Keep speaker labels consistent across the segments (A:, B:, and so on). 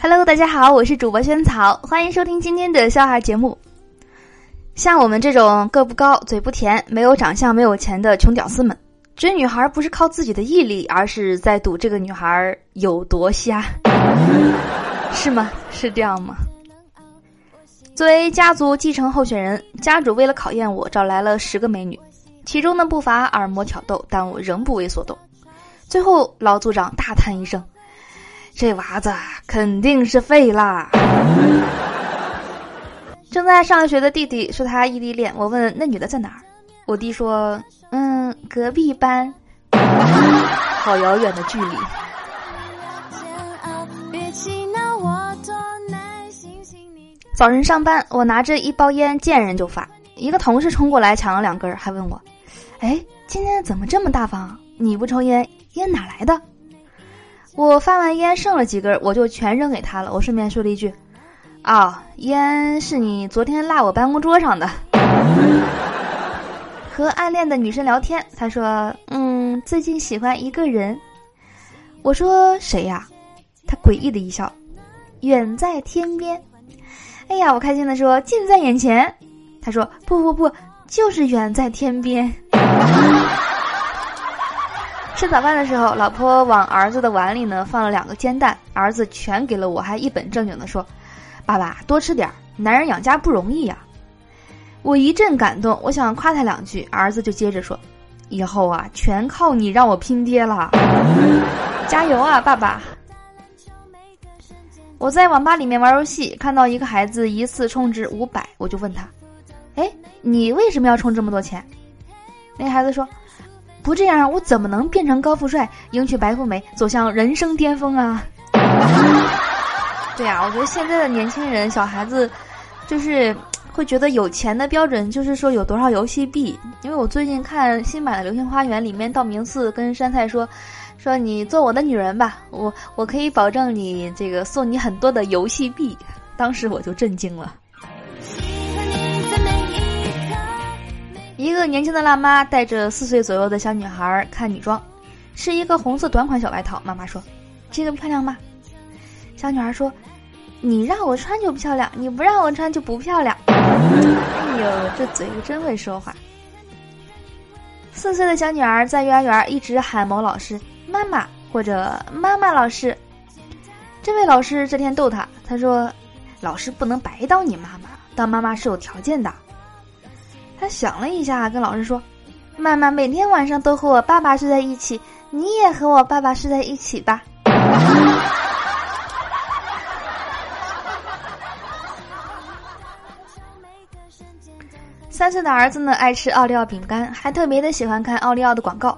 A: Hello，大家好，我是主播萱草，欢迎收听今天的笑话节目。像我们这种个不高、嘴不甜、没有长相、没有钱的穷屌丝们，追女孩不是靠自己的毅力，而是在赌这个女孩有多瞎，是吗？是这样吗？作为家族继承候选人，家主为了考验我，找来了十个美女，其中呢不乏耳膜挑逗，但我仍不为所动。最后，老族长大叹一声。这娃子肯定是废啦！正在上学的弟弟说他异地恋，我问那女的在哪儿，我弟说：“嗯，隔壁班。”好遥远的距离。早晨上班，我拿着一包烟见人就发，一个同事冲过来抢了两根，还问我：“哎，今天怎么这么大方？你不抽烟，烟哪来的？”我发完烟剩了几根，我就全扔给他了。我顺便说了一句：“啊，烟是你昨天落我办公桌上的。”和暗恋的女生聊天，他说：“嗯，最近喜欢一个人。”我说：“谁呀？”他诡异的一笑：“远在天边。”哎呀，我开心的说：“近在眼前。”他说：“不不不，就是远在天边。”吃早饭的时候，老婆往儿子的碗里呢放了两个煎蛋，儿子全给了我，还一本正经的说：“爸爸多吃点儿，男人养家不容易呀。”我一阵感动，我想夸他两句，儿子就接着说：“以后啊，全靠你让我拼爹了，加油啊，爸爸！”我在网吧里面玩游戏，看到一个孩子一次充值五百，我就问他：“哎，你为什么要充这么多钱？”那孩子说。不这样，我怎么能变成高富帅，迎娶白富美，走向人生巅峰啊？对啊，我觉得现在的年轻人、小孩子，就是会觉得有钱的标准就是说有多少游戏币。因为我最近看新版的《流星花园》里面，道明寺跟杉菜说：“说你做我的女人吧，我我可以保证你这个送你很多的游戏币。”当时我就震惊了。一个年轻的辣妈带着四岁左右的小女孩看女装，是一个红色短款小外套。妈妈说：“这个漂亮吗？”小女孩说：“你让我穿就漂亮，你不让我穿就不漂亮。”哎呦，这嘴真会说话。四岁的小女儿在幼儿园一直喊某老师“妈妈”或者“妈妈老师”。这位老师这天逗她，他说：“老师不能白当你妈妈，当妈妈是有条件的。”想了一下，跟老师说：“妈妈每天晚上都和我爸爸睡在一起，你也和我爸爸睡在一起吧。”三岁的儿子呢，爱吃奥利奥饼干，还特别的喜欢看奥利奥的广告。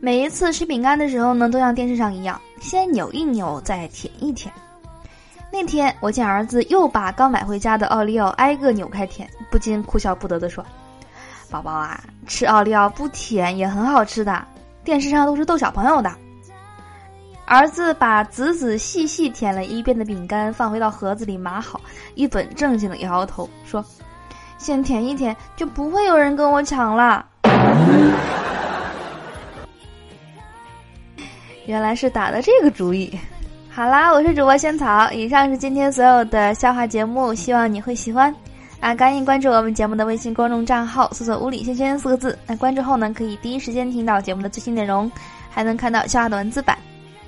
A: 每一次吃饼干的时候呢，都像电视上一样，先扭一扭，再舔一舔。那天我见儿子又把刚买回家的奥利奥挨个扭开舔，不禁哭笑不得的说。宝宝啊，吃奥利奥不甜也很好吃的。电视上都是逗小朋友的。儿子把仔仔细细舔了一遍的饼干放回到盒子里码好，一本正经的摇摇头说：“先舔一舔，就不会有人跟我抢了。”原来是打的这个主意。好啦，我是主播仙草，以上是今天所有的笑话节目，希望你会喜欢。啊，赶紧关注我们节目的微信公众账号，搜索“物理轩轩”四个字。那关注后呢，可以第一时间听到节目的最新内容，还能看到笑话的文字版。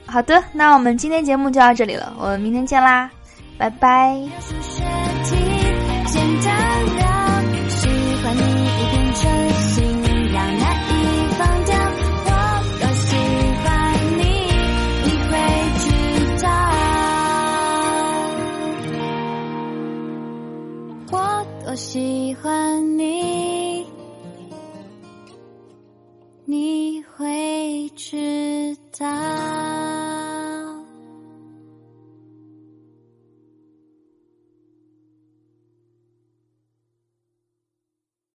A: 好的，那我们今天节目就到这里了，我们明天见啦，拜拜。喜欢你一定真心我多喜欢你，你会知道。